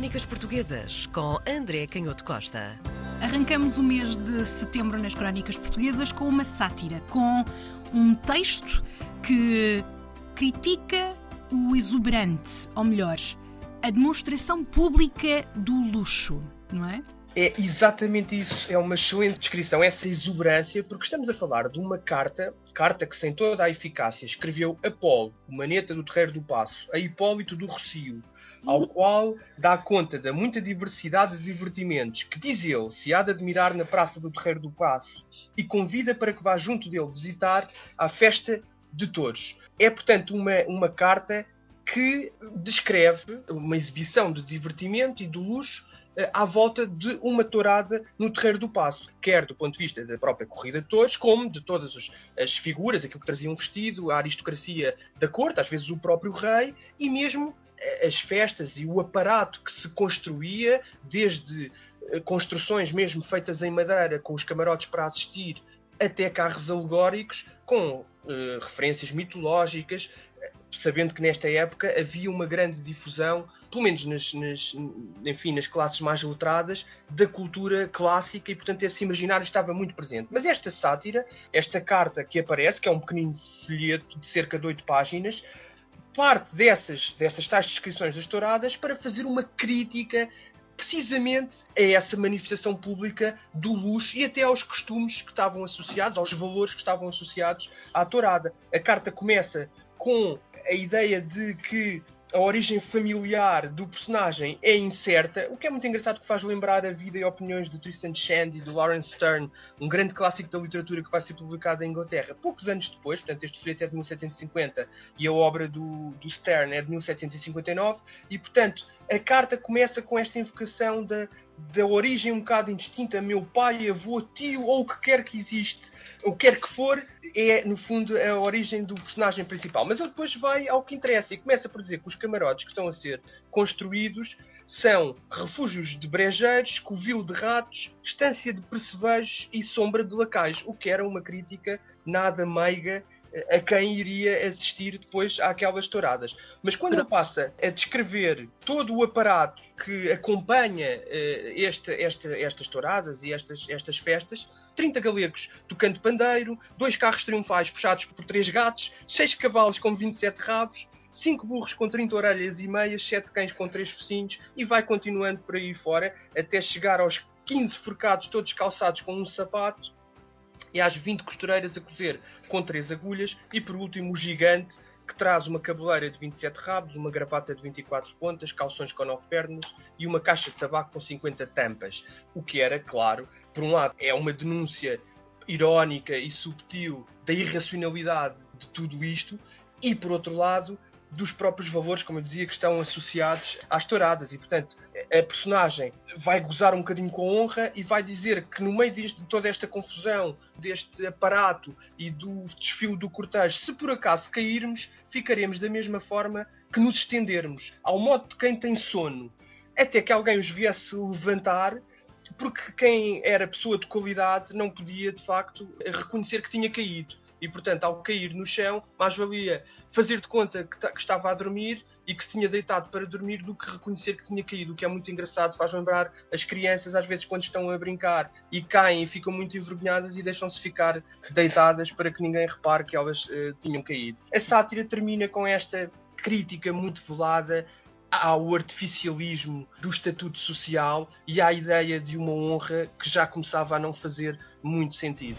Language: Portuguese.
Crónicas Portuguesas com André Canhoto Costa. Arrancamos o mês de setembro nas Crónicas Portuguesas com uma sátira, com um texto que critica o exuberante, ou melhor, a demonstração pública do luxo, não é? É exatamente isso, é uma excelente descrição, essa exuberância, porque estamos a falar de uma carta, carta que sem toda a eficácia escreveu Apolo, o maneta do Terreiro do Passo, a Hipólito do Rocio, ao qual dá conta da muita diversidade de divertimentos que, diz ele, se há de admirar na Praça do Terreiro do Passo e convida para que vá junto dele visitar a festa de todos. É, portanto, uma, uma carta que descreve uma exibição de divertimento e de luxo eh, à volta de uma tourada no Terreiro do Passo, quer do ponto de vista da própria corrida de touros, como de todas as figuras, aquilo que traziam vestido, a aristocracia da corte, às vezes o próprio rei, e mesmo as festas e o aparato que se construía, desde eh, construções mesmo feitas em madeira, com os camarotes para assistir, até carros alegóricos, com uh, referências mitológicas, sabendo que nesta época havia uma grande difusão, pelo menos nas, nas, enfim, nas classes mais letradas, da cultura clássica e, portanto, esse imaginário estava muito presente. Mas esta sátira, esta carta que aparece, que é um pequenino folheto de cerca de oito páginas, parte dessas, dessas tais descrições das touradas para fazer uma crítica precisamente a essa manifestação pública do luxo e até aos costumes que estavam associados, aos valores que estavam associados à tourada. A carta começa com a ideia de que a origem familiar do personagem é incerta, o que é muito engraçado que faz lembrar a vida e opiniões de Tristan Shandy e de Lawrence Stern, um grande clássico da literatura que vai ser publicado em Inglaterra poucos anos depois, portanto este folheto é de 1750 e a obra do, do Stern é de 1759, e portanto a carta começa com esta invocação da, da origem um bocado indistinta, meu pai, avô, tio ou o que quer que existe, o que quer que for, é no fundo a origem do personagem principal. Mas ele depois vai ao que interessa e começa por dizer que os camarotes que estão a ser construídos são refúgios de brejeiros, covil de ratos, estância de percevejos e sombra de lacais, o que era uma crítica nada meiga a quem iria assistir depois àquelas touradas. Mas quando ele passa a descrever todo o aparato que acompanha uh, este, este, estas touradas e estas, estas festas, 30 galegos tocando pandeiro, dois carros triunfais puxados por três gatos, seis cavalos com 27 rabos, cinco burros com 30 orelhas e meias, sete cães com três focinhos e vai continuando por aí fora até chegar aos 15 forcados todos calçados com um sapato e às 20 costureiras a cozer com 3 agulhas e por último o gigante que traz uma cabeleira de 27 rabos, uma gravata de 24 pontas, calções com 9 pernas e uma caixa de tabaco com 50 tampas. O que era, claro, por um lado é uma denúncia irónica e subtil da irracionalidade de tudo isto e por outro lado dos próprios valores, como eu dizia, que estão associados às touradas. E, portanto, a personagem vai gozar um bocadinho com honra e vai dizer que no meio de toda esta confusão, deste aparato e do desfile do cortejo, se por acaso cairmos, ficaremos da mesma forma que nos estendermos, ao modo de quem tem sono, até que alguém os viesse levantar porque quem era pessoa de qualidade não podia de facto reconhecer que tinha caído e, portanto, ao cair no chão, mais valia fazer de conta que, que, estava a dormir e que se tinha deitado para dormir do que reconhecer que tinha caído, o que é muito engraçado, faz lembrar as crianças, às vezes, quando estão a brincar e caem e ficam muito envergonhadas e deixam-se ficar deitadas para que ninguém repare que elas uh, tinham caído. A sátira termina com esta crítica muito velada ao artificialismo do estatuto social e à ideia de uma honra que já começava a não fazer muito sentido.